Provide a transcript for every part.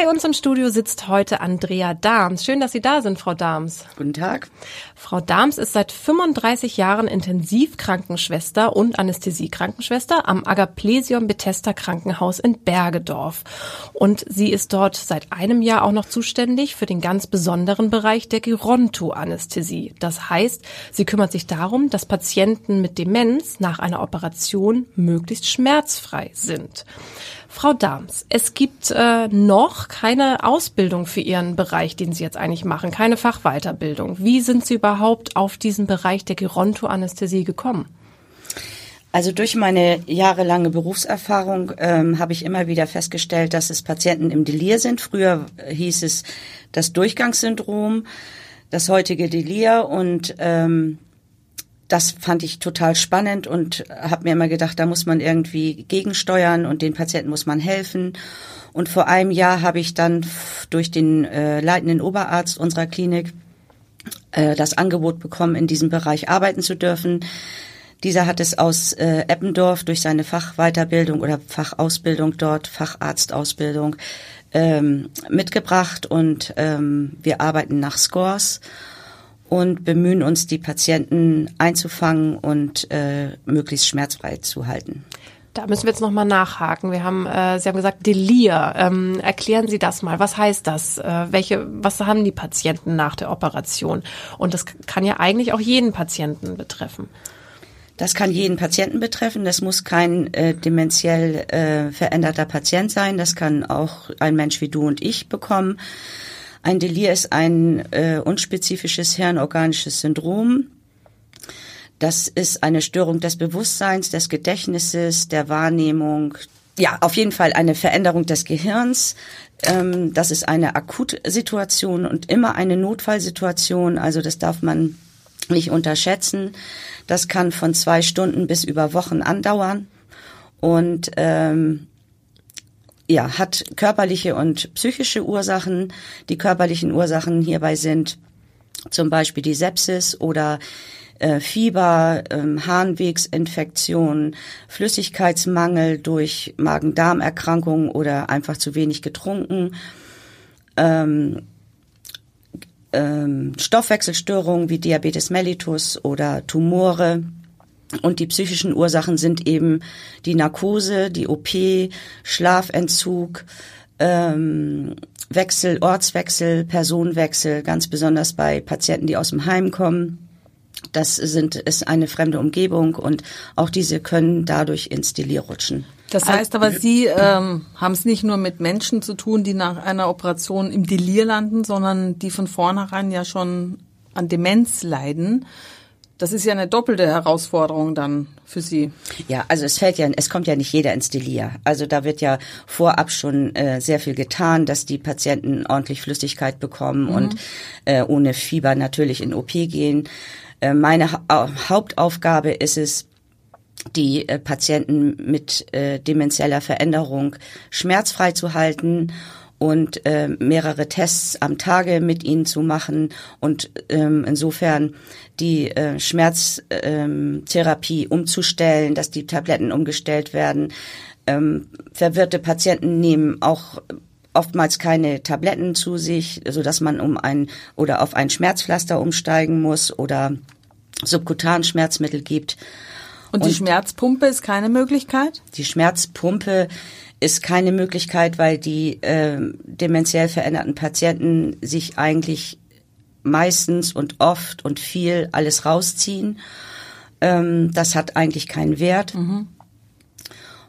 Bei uns im Studio sitzt heute Andrea Dahms. Schön, dass Sie da sind, Frau Dahms. Guten Tag. Frau Dahms ist seit 35 Jahren Intensivkrankenschwester und Anästhesiekrankenschwester am Agaplesion Bethesda Krankenhaus in Bergedorf. Und sie ist dort seit einem Jahr auch noch zuständig für den ganz besonderen Bereich der Geronto-Anästhesie. Das heißt, sie kümmert sich darum, dass Patienten mit Demenz nach einer Operation möglichst schmerzfrei sind. Frau Dahms, es gibt äh, noch keine Ausbildung für Ihren Bereich, den Sie jetzt eigentlich machen, keine Fachweiterbildung. Wie sind Sie überhaupt auf diesen Bereich der Gerontoanästhesie gekommen? Also durch meine jahrelange Berufserfahrung ähm, habe ich immer wieder festgestellt, dass es Patienten im Delir sind. Früher hieß es das Durchgangssyndrom, das heutige Delir und ähm, das fand ich total spannend und habe mir immer gedacht, da muss man irgendwie gegensteuern und den Patienten muss man helfen. Und vor einem Jahr habe ich dann durch den äh, leitenden Oberarzt unserer Klinik äh, das Angebot bekommen, in diesem Bereich arbeiten zu dürfen. Dieser hat es aus äh, Eppendorf durch seine Fachweiterbildung oder Fachausbildung dort, Facharztausbildung, ähm, mitgebracht und ähm, wir arbeiten nach Scores und bemühen uns, die Patienten einzufangen und äh, möglichst schmerzfrei zu halten. Da müssen wir jetzt nochmal nachhaken. Wir haben, äh, Sie haben gesagt, Delir. Ähm, erklären Sie das mal. Was heißt das? Äh, welche, was haben die Patienten nach der Operation? Und das kann ja eigentlich auch jeden Patienten betreffen. Das kann jeden Patienten betreffen. Das muss kein äh, dementiell äh, veränderter Patient sein. Das kann auch ein Mensch wie du und ich bekommen. Ein Delir ist ein äh, unspezifisches hirnorganisches Syndrom. Das ist eine Störung des Bewusstseins, des Gedächtnisses, der Wahrnehmung. Ja, auf jeden Fall eine Veränderung des Gehirns. Ähm, das ist eine Akutsituation und immer eine Notfallsituation. Also das darf man nicht unterschätzen. Das kann von zwei Stunden bis über Wochen andauern. Und ähm, ja, hat körperliche und psychische Ursachen. Die körperlichen Ursachen hierbei sind zum Beispiel die Sepsis oder äh, Fieber, ähm, Harnwegsinfektion, Flüssigkeitsmangel durch Magen-Darm-Erkrankungen oder einfach zu wenig getrunken, ähm, ähm, Stoffwechselstörungen wie Diabetes mellitus oder Tumore, und die psychischen Ursachen sind eben die Narkose, die OP, Schlafentzug, ähm, Wechsel, Ortswechsel, Personenwechsel, ganz besonders bei Patienten, die aus dem Heim kommen. Das sind, ist eine fremde Umgebung und auch diese können dadurch ins Delir rutschen. Das heißt aber, Sie ähm, haben es nicht nur mit Menschen zu tun, die nach einer Operation im Delir landen, sondern die von vornherein ja schon an Demenz leiden. Das ist ja eine doppelte Herausforderung dann für Sie. Ja, also es fällt ja, es kommt ja nicht jeder ins Delir. Also da wird ja vorab schon äh, sehr viel getan, dass die Patienten ordentlich Flüssigkeit bekommen mhm. und äh, ohne Fieber natürlich in OP gehen. Äh, meine ha Hauptaufgabe ist es, die äh, Patienten mit äh, demenzieller Veränderung schmerzfrei zu halten und äh, mehrere Tests am Tage mit ihnen zu machen und ähm, insofern die äh, Schmerztherapie ähm, umzustellen, dass die Tabletten umgestellt werden. Ähm, verwirrte Patienten nehmen auch oftmals keine Tabletten zu sich, so dass man um ein oder auf ein Schmerzpflaster umsteigen muss oder subkutan Schmerzmittel gibt. Und die und Schmerzpumpe ist keine Möglichkeit? Die Schmerzpumpe ist keine Möglichkeit, weil die äh, dementiell veränderten Patienten sich eigentlich meistens und oft und viel alles rausziehen. Ähm, das hat eigentlich keinen Wert. Mhm.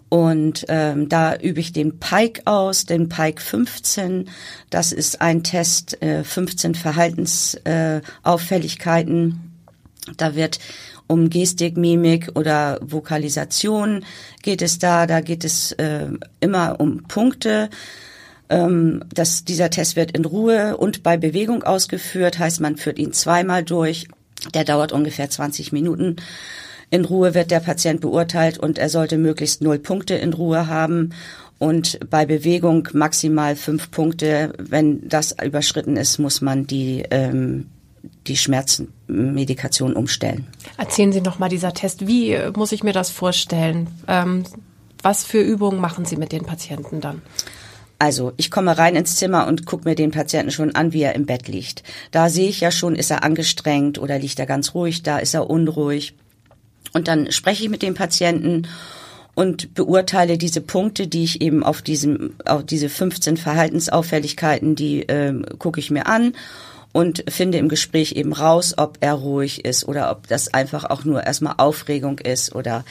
Und ähm, da übe ich den Pike aus, den Pike 15. Das ist ein Test, äh, 15 Verhaltensauffälligkeiten. Äh, da wird um Gestik, Mimik oder Vokalisation geht es da. Da geht es äh, immer um Punkte. Ähm, das, dieser Test wird in Ruhe und bei Bewegung ausgeführt, heißt man führt ihn zweimal durch. Der dauert ungefähr 20 Minuten. In Ruhe wird der Patient beurteilt und er sollte möglichst null Punkte in Ruhe haben und bei Bewegung maximal fünf Punkte. Wenn das überschritten ist, muss man die ähm, die Schmerzmedikation umstellen. Erzählen Sie noch mal dieser Test. Wie muss ich mir das vorstellen? Ähm, was für Übungen machen Sie mit den Patienten dann? Also ich komme rein ins Zimmer und gucke mir den Patienten schon an, wie er im Bett liegt. Da sehe ich ja schon, ist er angestrengt oder liegt er ganz ruhig da, ist er unruhig. Und dann spreche ich mit dem Patienten und beurteile diese Punkte, die ich eben auf diesem, auf diese 15 Verhaltensauffälligkeiten, die äh, gucke ich mir an und finde im Gespräch eben raus, ob er ruhig ist oder ob das einfach auch nur erstmal Aufregung ist oder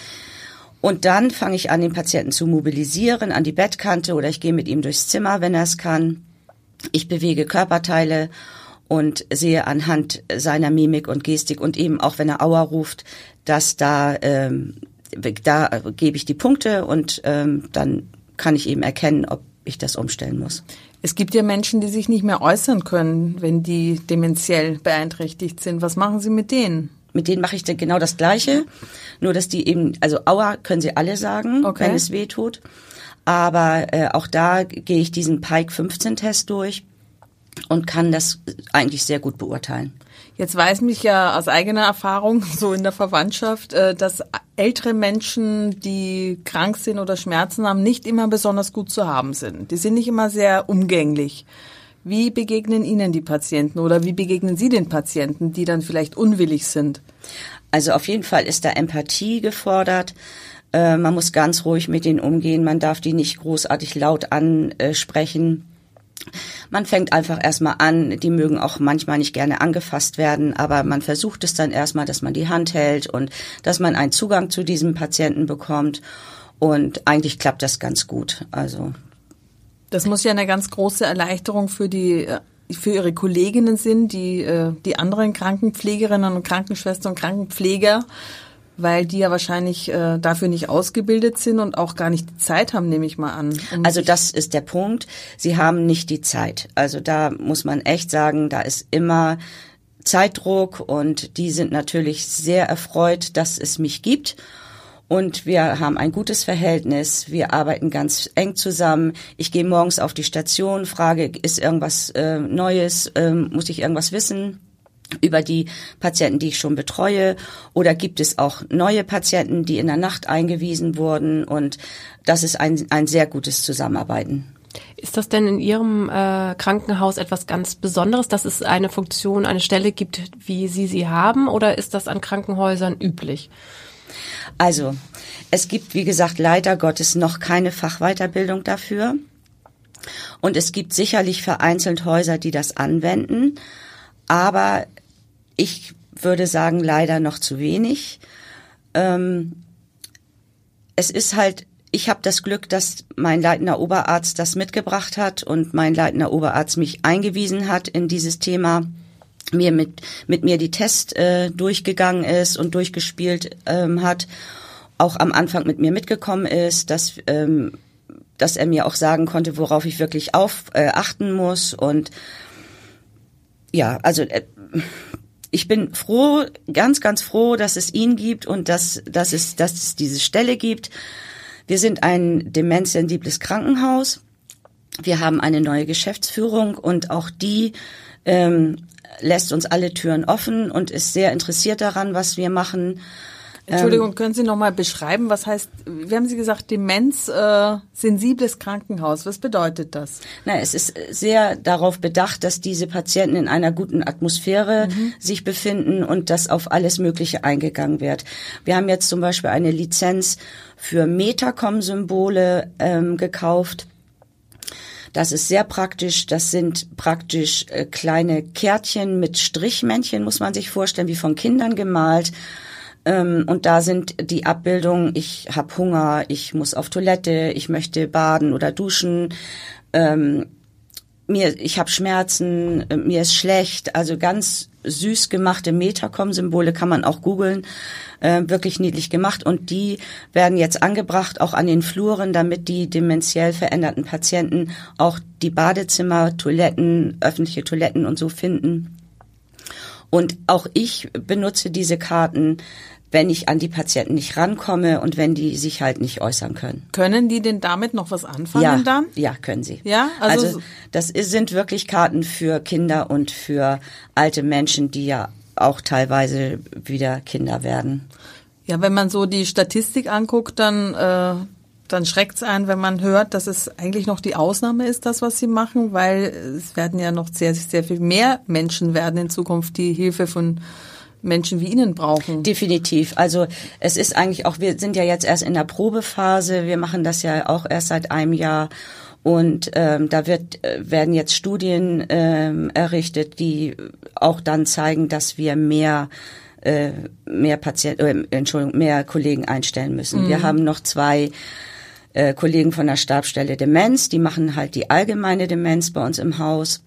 und dann fange ich an, den Patienten zu mobilisieren an die Bettkante oder ich gehe mit ihm durchs Zimmer, wenn er es kann. Ich bewege Körperteile und sehe anhand seiner Mimik und Gestik und eben auch wenn er Aua ruft, dass da ähm, da gebe ich die Punkte und ähm, dann kann ich eben erkennen, ob ich das umstellen muss. Es gibt ja Menschen, die sich nicht mehr äußern können, wenn die dementiell beeinträchtigt sind. Was machen Sie mit denen? Mit denen mache ich dann genau das Gleiche, nur dass die eben, also Aua können sie alle sagen, okay. wenn es weh tut. Aber äh, auch da gehe ich diesen Pike 15 Test durch und kann das eigentlich sehr gut beurteilen. Jetzt weiß mich ja aus eigener Erfahrung, so in der Verwandtschaft, äh, dass ältere Menschen, die krank sind oder Schmerzen haben, nicht immer besonders gut zu haben sind. Die sind nicht immer sehr umgänglich. Wie begegnen Ihnen die Patienten oder wie begegnen Sie den Patienten, die dann vielleicht unwillig sind? Also auf jeden Fall ist da Empathie gefordert. Äh, man muss ganz ruhig mit denen umgehen. Man darf die nicht großartig laut ansprechen. Man fängt einfach erstmal an, die mögen auch manchmal nicht gerne angefasst werden, aber man versucht es dann erstmal, dass man die Hand hält und dass man einen Zugang zu diesem Patienten bekommt. Und eigentlich klappt das ganz gut. Also. Das muss ja eine ganz große Erleichterung für die äh, für ihre Kolleginnen sind, die äh, die anderen Krankenpflegerinnen und Krankenschwestern und Krankenpfleger weil die ja wahrscheinlich äh, dafür nicht ausgebildet sind und auch gar nicht die Zeit haben, nehme ich mal an. Um also das ist der Punkt. Sie haben nicht die Zeit. Also da muss man echt sagen, da ist immer Zeitdruck und die sind natürlich sehr erfreut, dass es mich gibt. Und wir haben ein gutes Verhältnis. Wir arbeiten ganz eng zusammen. Ich gehe morgens auf die Station, frage, ist irgendwas äh, Neues, äh, muss ich irgendwas wissen? Über die Patienten, die ich schon betreue? Oder gibt es auch neue Patienten, die in der Nacht eingewiesen wurden? Und das ist ein, ein sehr gutes Zusammenarbeiten. Ist das denn in Ihrem äh, Krankenhaus etwas ganz Besonderes, dass es eine Funktion, eine Stelle gibt, wie Sie sie haben? Oder ist das an Krankenhäusern üblich? Also, es gibt, wie gesagt, leider Gottes noch keine Fachweiterbildung dafür. Und es gibt sicherlich vereinzelt Häuser, die das anwenden. Aber ich würde sagen, leider noch zu wenig. Ähm, es ist halt, ich habe das Glück, dass mein leitender Oberarzt das mitgebracht hat und mein leitender Oberarzt mich eingewiesen hat in dieses Thema mir mit mit mir die Test äh, durchgegangen ist und durchgespielt ähm, hat, auch am Anfang mit mir mitgekommen ist, dass ähm, dass er mir auch sagen konnte, worauf ich wirklich auf äh, achten muss und ja, also äh, ich bin froh, ganz, ganz froh, dass es ihn gibt und dass, dass, es, dass es diese Stelle gibt. Wir sind ein demenzsensibles Krankenhaus. Wir haben eine neue Geschäftsführung und auch die ähm, lässt uns alle Türen offen und ist sehr interessiert daran, was wir machen. Entschuldigung, ähm, können Sie noch mal beschreiben, was heißt, wie haben Sie gesagt, Demenz, äh, sensibles Krankenhaus, was bedeutet das? Na, es ist sehr darauf bedacht, dass diese Patienten in einer guten Atmosphäre mhm. sich befinden und dass auf alles Mögliche eingegangen wird. Wir haben jetzt zum Beispiel eine Lizenz für Metacom-Symbole ähm, gekauft. Das ist sehr praktisch. Das sind praktisch äh, kleine Kärtchen mit Strichmännchen, muss man sich vorstellen, wie von Kindern gemalt und da sind die Abbildungen, ich habe Hunger, ich muss auf Toilette, ich möchte baden oder duschen, ähm, mir, ich habe Schmerzen, äh, mir ist schlecht, also ganz süß gemachte Metacom-Symbole, kann man auch googeln, äh, wirklich niedlich gemacht. Und die werden jetzt angebracht, auch an den Fluren, damit die dementiell veränderten Patienten auch die Badezimmer, Toiletten, öffentliche Toiletten und so finden. Und auch ich benutze diese Karten wenn ich an die Patienten nicht rankomme und wenn die sich halt nicht äußern können. Können die denn damit noch was anfangen ja, dann? Ja, können sie. Ja, also, also das ist, sind wirklich Karten für Kinder und für alte Menschen, die ja auch teilweise wieder Kinder werden. Ja, wenn man so die Statistik anguckt, dann äh, dann schreckt's ein, wenn man hört, dass es eigentlich noch die Ausnahme ist, das, was sie machen, weil es werden ja noch sehr, sehr viel mehr Menschen werden in Zukunft, die Hilfe von Menschen wie Ihnen brauchen. Definitiv. Also es ist eigentlich auch, wir sind ja jetzt erst in der Probephase, wir machen das ja auch erst seit einem Jahr. Und ähm, da wird, äh, werden jetzt Studien ähm, errichtet, die auch dann zeigen, dass wir mehr äh, mehr Patienten, äh, Entschuldigung, mehr Kollegen einstellen müssen. Mhm. Wir haben noch zwei äh, Kollegen von der Stabstelle Demenz, die machen halt die allgemeine Demenz bei uns im Haus.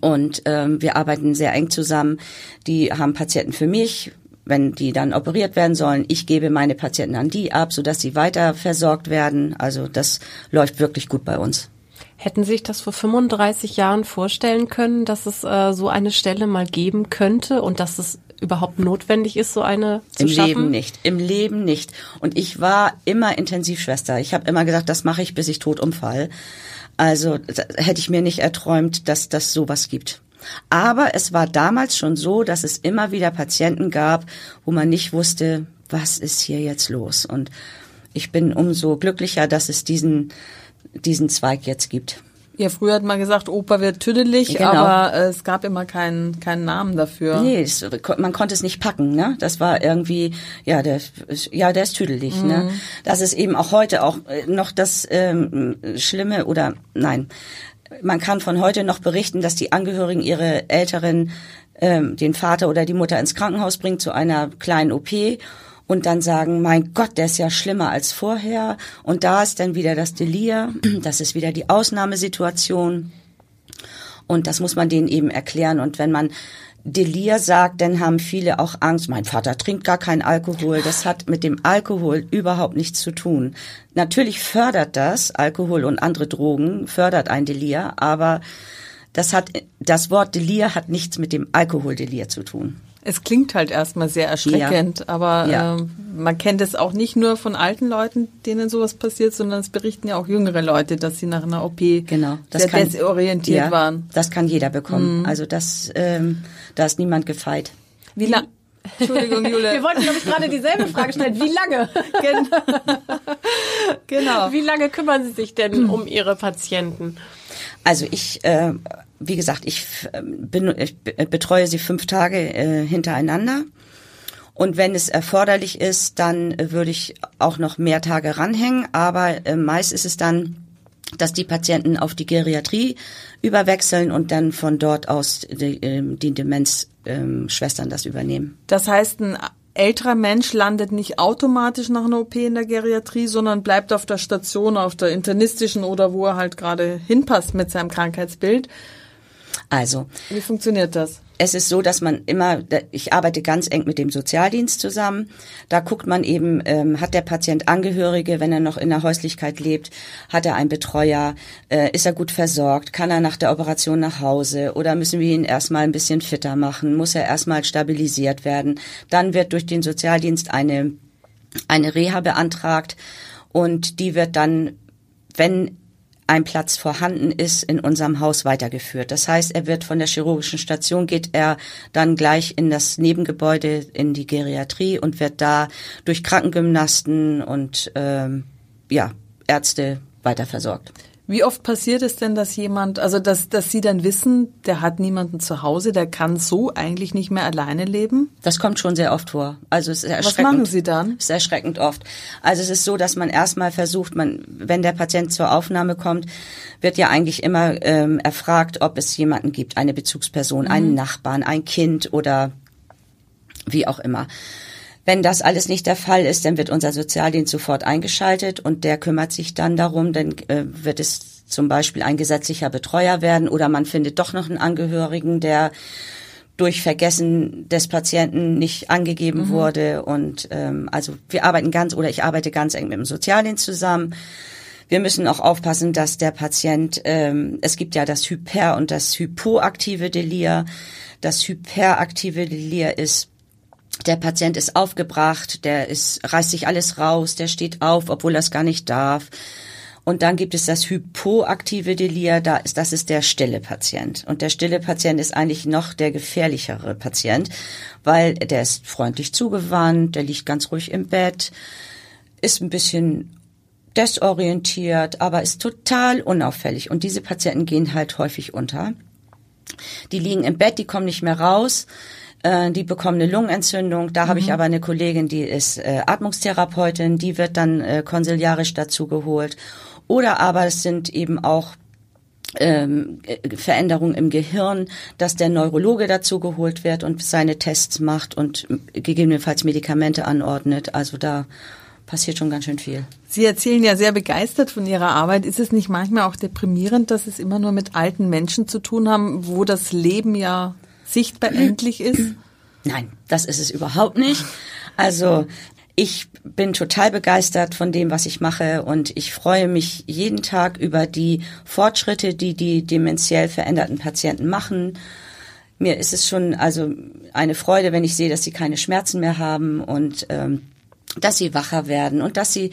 Und ähm, wir arbeiten sehr eng zusammen. Die haben Patienten für mich, wenn die dann operiert werden sollen. Ich gebe meine Patienten an die ab, sodass sie weiter versorgt werden. Also das läuft wirklich gut bei uns. Hätten Sie sich das vor 35 Jahren vorstellen können, dass es äh, so eine Stelle mal geben könnte und dass es überhaupt notwendig ist, so eine zu Im schaffen? Leben nicht. Im Leben nicht. Und ich war immer Intensivschwester. Ich habe immer gesagt, das mache ich, bis ich tot umfall. Also hätte ich mir nicht erträumt, dass das sowas gibt. Aber es war damals schon so, dass es immer wieder Patienten gab, wo man nicht wusste, was ist hier jetzt los. Und ich bin umso glücklicher, dass es diesen, diesen Zweig jetzt gibt. Ja, früher hat man gesagt, Opa wird tüdelig, genau. aber äh, es gab immer keinen keinen Namen dafür. Nee, es, man konnte es nicht packen, ne? Das war irgendwie, ja, der, ja, der ist tüdelig, ne? mhm. ne? Das ist eben auch heute auch äh, noch das ähm, Schlimme oder nein. Man kann von heute noch berichten, dass die Angehörigen ihre Älteren ähm, den Vater oder die Mutter ins Krankenhaus bringen zu einer kleinen OP und dann sagen, mein Gott, der ist ja schlimmer als vorher. Und da ist dann wieder das Delir, das ist wieder die Ausnahmesituation. Und das muss man denen eben erklären. Und wenn man Delir sagt, dann haben viele auch Angst. Mein Vater trinkt gar keinen Alkohol. Das hat mit dem Alkohol überhaupt nichts zu tun. Natürlich fördert das, Alkohol und andere Drogen, fördert ein Delir, aber das hat, das Wort Delir hat nichts mit dem Alkoholdelir zu tun. Es klingt halt erstmal sehr erschreckend, ja. aber ja. Äh, man kennt es auch nicht nur von alten Leuten, denen sowas passiert, sondern es berichten ja auch jüngere Leute, dass sie nach einer OP genau, das sehr kann, desorientiert ja, waren. Das kann jeder bekommen. Mhm. Also das, ähm, da ist niemand gefeit. Wie lange? Entschuldigung, Jule. Wir wollten, glaube ich, gerade dieselbe Frage stellen. Wie lange? genau. Wie lange kümmern Sie sich denn um Ihre Patienten? Also ich, äh, wie gesagt, ich, bin, ich betreue sie fünf Tage äh, hintereinander. Und wenn es erforderlich ist, dann würde ich auch noch mehr Tage ranhängen. Aber äh, meist ist es dann, dass die Patienten auf die Geriatrie überwechseln und dann von dort aus die, äh, die Demenzschwestern ähm, das übernehmen. Das heißt, ein älterer Mensch landet nicht automatisch nach einer OP in der Geriatrie, sondern bleibt auf der Station, auf der internistischen oder wo er halt gerade hinpasst mit seinem Krankheitsbild. Also. Wie funktioniert das? Es ist so, dass man immer, ich arbeite ganz eng mit dem Sozialdienst zusammen. Da guckt man eben, ähm, hat der Patient Angehörige, wenn er noch in der Häuslichkeit lebt, hat er einen Betreuer, äh, ist er gut versorgt, kann er nach der Operation nach Hause oder müssen wir ihn erstmal ein bisschen fitter machen, muss er erstmal stabilisiert werden. Dann wird durch den Sozialdienst eine, eine Reha beantragt und die wird dann wenn ein Platz vorhanden ist, in unserem Haus weitergeführt. Das heißt, er wird von der chirurgischen Station, geht er dann gleich in das Nebengebäude, in die Geriatrie und wird da durch Krankengymnasten und ähm, ja, Ärzte weiter versorgt. Wie oft passiert es denn, dass jemand, also dass, dass Sie dann wissen, der hat niemanden zu Hause, der kann so eigentlich nicht mehr alleine leben? Das kommt schon sehr oft vor. Also es ist erschreckend. Was machen Sie dann? Es ist erschreckend oft. Also es ist so, dass man erstmal versucht, man, wenn der Patient zur Aufnahme kommt, wird ja eigentlich immer ähm, erfragt, ob es jemanden gibt, eine Bezugsperson, mhm. einen Nachbarn, ein Kind oder wie auch immer. Wenn das alles nicht der Fall ist, dann wird unser Sozialdienst sofort eingeschaltet und der kümmert sich dann darum, dann äh, wird es zum Beispiel ein gesetzlicher Betreuer werden oder man findet doch noch einen Angehörigen, der durch Vergessen des Patienten nicht angegeben mhm. wurde. Und ähm, also wir arbeiten ganz oder ich arbeite ganz eng mit dem Sozialdienst zusammen. Wir müssen auch aufpassen, dass der Patient, ähm, es gibt ja das Hyper- und das hypoaktive Delir. Das hyperaktive Delir ist der Patient ist aufgebracht, der ist, reißt sich alles raus, der steht auf, obwohl er es gar nicht darf. Und dann gibt es das hypoaktive Delir, da ist, das ist der stille Patient. Und der stille Patient ist eigentlich noch der gefährlichere Patient, weil der ist freundlich zugewandt, der liegt ganz ruhig im Bett, ist ein bisschen desorientiert, aber ist total unauffällig. Und diese Patienten gehen halt häufig unter. Die liegen im Bett, die kommen nicht mehr raus äh, die bekommen eine Lungenentzündung. Da mhm. habe ich mhm. aber eine Kollegin, die ist äh, Atmungstherapeutin, die wird dann äh, konsiliarisch dazu geholt. Oder aber es sind eben auch ähm, Veränderungen im Gehirn, dass der Neurologe dazu geholt wird und seine Tests macht und gegebenenfalls Medikamente anordnet. Also da passiert schon ganz schön viel. Sie erzählen ja sehr begeistert von Ihrer Arbeit. Ist es nicht manchmal auch deprimierend, dass es immer nur mit alten Menschen zu tun haben, wo das Leben ja sichtbar endlich ist? Nein, das ist es überhaupt nicht. Also ich bin total begeistert von dem, was ich mache und ich freue mich jeden Tag über die Fortschritte, die die dementiell veränderten Patienten machen. Mir ist es schon also eine Freude, wenn ich sehe, dass sie keine Schmerzen mehr haben und ähm, dass sie wacher werden und dass sie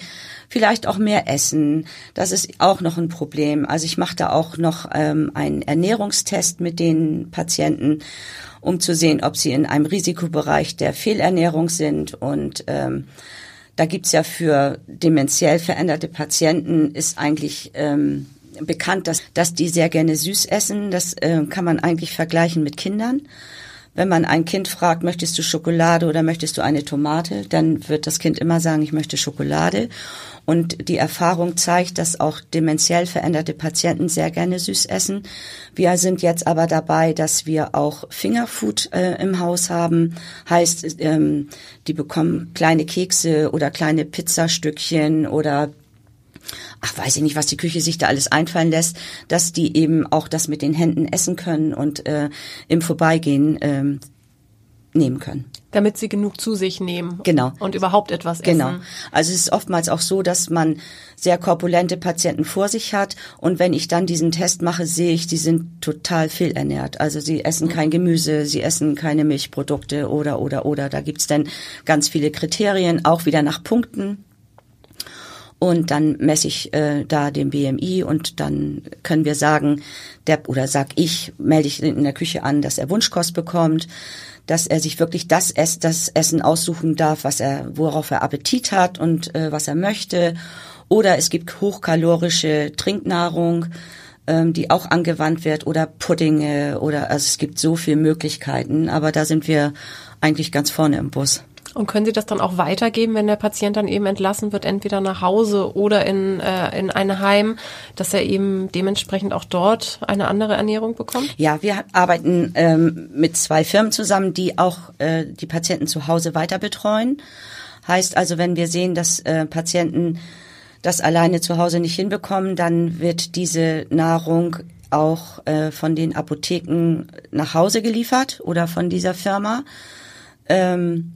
vielleicht auch mehr essen. Das ist auch noch ein Problem. Also ich mache da auch noch ähm, einen Ernährungstest mit den Patienten um zu sehen, ob sie in einem Risikobereich der Fehlernährung sind. Und ähm, da gibt's ja für dementiell veränderte Patienten ist eigentlich ähm, bekannt, dass, dass die sehr gerne süß essen. Das äh, kann man eigentlich vergleichen mit Kindern. Wenn man ein Kind fragt, möchtest du Schokolade oder möchtest du eine Tomate, dann wird das Kind immer sagen, ich möchte Schokolade. Und die Erfahrung zeigt, dass auch dementiell veränderte Patienten sehr gerne süß essen. Wir sind jetzt aber dabei, dass wir auch Fingerfood äh, im Haus haben. Heißt, ähm, die bekommen kleine Kekse oder kleine Pizzastückchen oder ach, weiß ich nicht, was die Küche sich da alles einfallen lässt, dass die eben auch das mit den Händen essen können und äh, im Vorbeigehen ähm, nehmen können. Damit sie genug zu sich nehmen. Genau. Und überhaupt etwas essen. Genau. Also es ist oftmals auch so, dass man sehr korpulente Patienten vor sich hat und wenn ich dann diesen Test mache, sehe ich, die sind total fehlernährt. Also sie essen mhm. kein Gemüse, sie essen keine Milchprodukte oder oder oder. Da gibt's dann ganz viele Kriterien, auch wieder nach Punkten. Und dann messe ich äh, da den BMI und dann können wir sagen, der oder sag ich, melde ich in der Küche an, dass er Wunschkost bekommt dass er sich wirklich das, Ess, das Essen aussuchen darf, was er, worauf er Appetit hat und äh, was er möchte. Oder es gibt hochkalorische Trinknahrung, ähm, die auch angewandt wird, oder Puddinge, oder also es gibt so viele Möglichkeiten, aber da sind wir eigentlich ganz vorne im Bus. Und können Sie das dann auch weitergeben, wenn der Patient dann eben entlassen wird, entweder nach Hause oder in, äh, in ein Heim, dass er eben dementsprechend auch dort eine andere Ernährung bekommt? Ja, wir arbeiten ähm, mit zwei Firmen zusammen, die auch äh, die Patienten zu Hause weiter betreuen. Heißt also, wenn wir sehen, dass äh, Patienten das alleine zu Hause nicht hinbekommen, dann wird diese Nahrung auch äh, von den Apotheken nach Hause geliefert oder von dieser Firma. Ähm,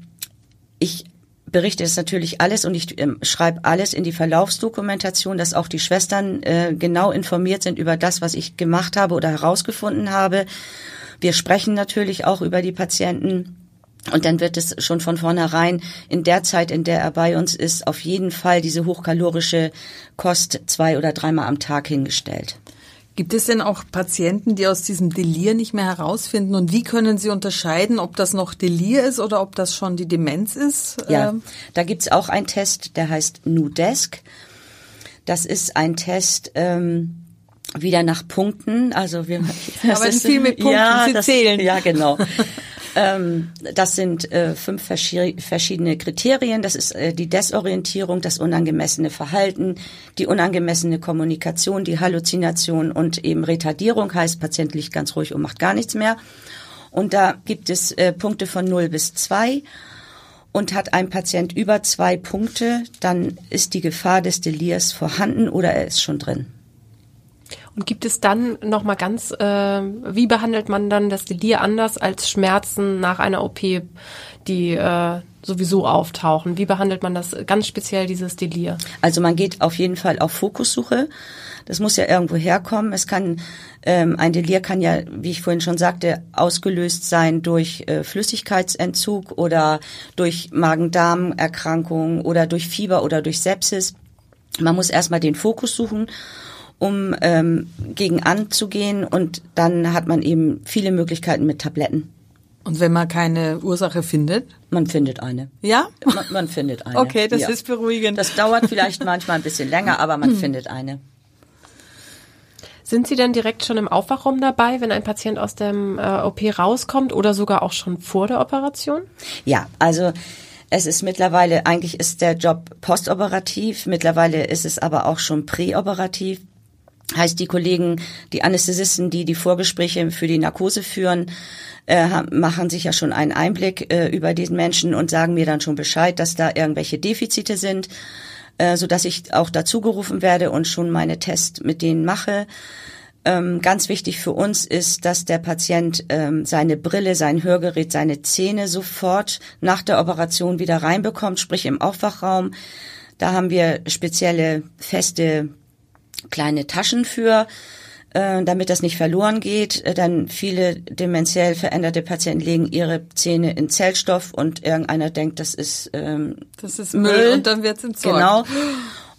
ich berichte es natürlich alles und ich ähm, schreibe alles in die Verlaufsdokumentation, dass auch die Schwestern äh, genau informiert sind über das, was ich gemacht habe oder herausgefunden habe. Wir sprechen natürlich auch über die Patienten. Und dann wird es schon von vornherein in der Zeit, in der er bei uns ist, auf jeden Fall diese hochkalorische Kost zwei oder dreimal am Tag hingestellt. Gibt es denn auch Patienten, die aus diesem Delir nicht mehr herausfinden? Und wie können Sie unterscheiden, ob das noch Delir ist oder ob das schon die Demenz ist? Ja, ähm, da gibt's auch einen Test, der heißt Nudesk. Das ist ein Test ähm, wieder nach Punkten. Also wir aber viel mit Punkten. Ja, das, zählen. Ja, genau. Ähm, das sind äh, fünf verschiedene Kriterien. Das ist äh, die Desorientierung, das unangemessene Verhalten, die unangemessene Kommunikation, die Halluzination und eben Retardierung heißt, Patient liegt ganz ruhig und macht gar nichts mehr. Und da gibt es äh, Punkte von 0 bis 2. Und hat ein Patient über zwei Punkte, dann ist die Gefahr des Delirs vorhanden oder er ist schon drin. Und gibt es dann noch mal ganz, äh, wie behandelt man dann das Delir anders als Schmerzen nach einer OP, die äh, sowieso auftauchen? Wie behandelt man das ganz speziell dieses Delir? Also man geht auf jeden Fall auf Fokussuche. Das muss ja irgendwo herkommen. Es kann ähm, ein Delir kann ja, wie ich vorhin schon sagte, ausgelöst sein durch äh, Flüssigkeitsentzug oder durch Magen-Darm-Erkrankung oder durch Fieber oder durch Sepsis. Man muss erstmal den Fokus suchen um ähm, gegen anzugehen und dann hat man eben viele Möglichkeiten mit Tabletten. Und wenn man keine Ursache findet? Man findet eine. Ja? Man, man findet eine. Okay, das ja. ist beruhigend. Das dauert vielleicht manchmal ein bisschen länger, aber man findet eine. Sind Sie denn direkt schon im Aufwachraum dabei, wenn ein Patient aus dem äh, OP rauskommt oder sogar auch schon vor der Operation? Ja, also es ist mittlerweile, eigentlich ist der Job postoperativ, mittlerweile ist es aber auch schon präoperativ. Heißt, die Kollegen, die Anästhesisten, die die Vorgespräche für die Narkose führen, äh, machen sich ja schon einen Einblick äh, über diesen Menschen und sagen mir dann schon Bescheid, dass da irgendwelche Defizite sind, äh, so dass ich auch dazu gerufen werde und schon meine Tests mit denen mache. Ähm, ganz wichtig für uns ist, dass der Patient ähm, seine Brille, sein Hörgerät, seine Zähne sofort nach der Operation wieder reinbekommt, sprich im Aufwachraum. Da haben wir spezielle feste kleine Taschen für, äh, damit das nicht verloren geht. Äh, dann viele dementiell veränderte Patienten legen ihre Zähne in Zellstoff und irgendeiner denkt, das ist ähm, das ist Müll, Müll. und dann wird's entsorgt. Genau.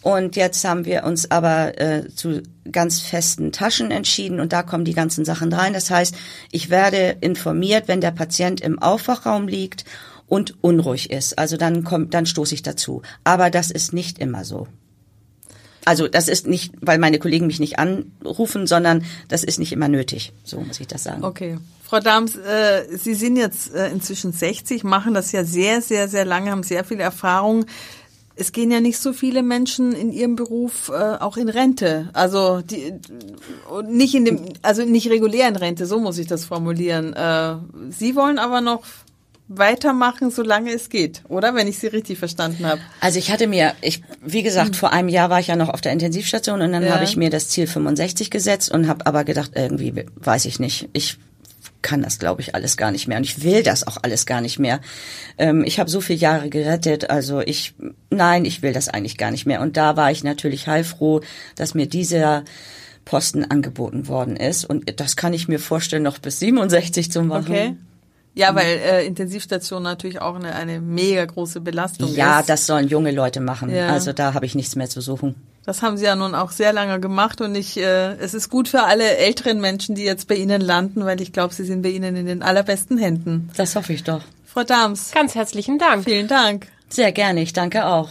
Und jetzt haben wir uns aber äh, zu ganz festen Taschen entschieden und da kommen die ganzen Sachen rein. Das heißt, ich werde informiert, wenn der Patient im Aufwachraum liegt und unruhig ist. Also dann kommt, dann stoße ich dazu. Aber das ist nicht immer so. Also das ist nicht, weil meine Kollegen mich nicht anrufen, sondern das ist nicht immer nötig. So muss ich das sagen. Okay. Frau Dahms, äh, Sie sind jetzt äh, inzwischen 60, machen das ja sehr, sehr, sehr lange, haben sehr viel Erfahrung. Es gehen ja nicht so viele Menschen in ihrem Beruf äh, auch in Rente. Also die, nicht in dem, also nicht regulär in Rente, so muss ich das formulieren. Äh, Sie wollen aber noch weitermachen, solange es geht, oder? Wenn ich Sie richtig verstanden habe. Also ich hatte mir, ich, wie gesagt, hm. vor einem Jahr war ich ja noch auf der Intensivstation und dann ja. habe ich mir das Ziel 65 gesetzt und habe aber gedacht, irgendwie weiß ich nicht, ich kann das, glaube ich, alles gar nicht mehr und ich will das auch alles gar nicht mehr. Ähm, ich habe so viele Jahre gerettet, also ich, nein, ich will das eigentlich gar nicht mehr. Und da war ich natürlich heilfroh, dass mir dieser Posten angeboten worden ist und das kann ich mir vorstellen, noch bis 67 zu machen. Okay. Ja, mhm. weil äh, Intensivstation natürlich auch eine, eine mega große Belastung ja, ist. Ja, das sollen junge Leute machen. Ja. Also da habe ich nichts mehr zu suchen. Das haben Sie ja nun auch sehr lange gemacht und ich, äh, es ist gut für alle älteren Menschen, die jetzt bei Ihnen landen, weil ich glaube, Sie sind bei Ihnen in den allerbesten Händen. Das hoffe ich doch. Frau Dahms. Ganz herzlichen Dank. Vielen Dank. Sehr gerne, ich danke auch.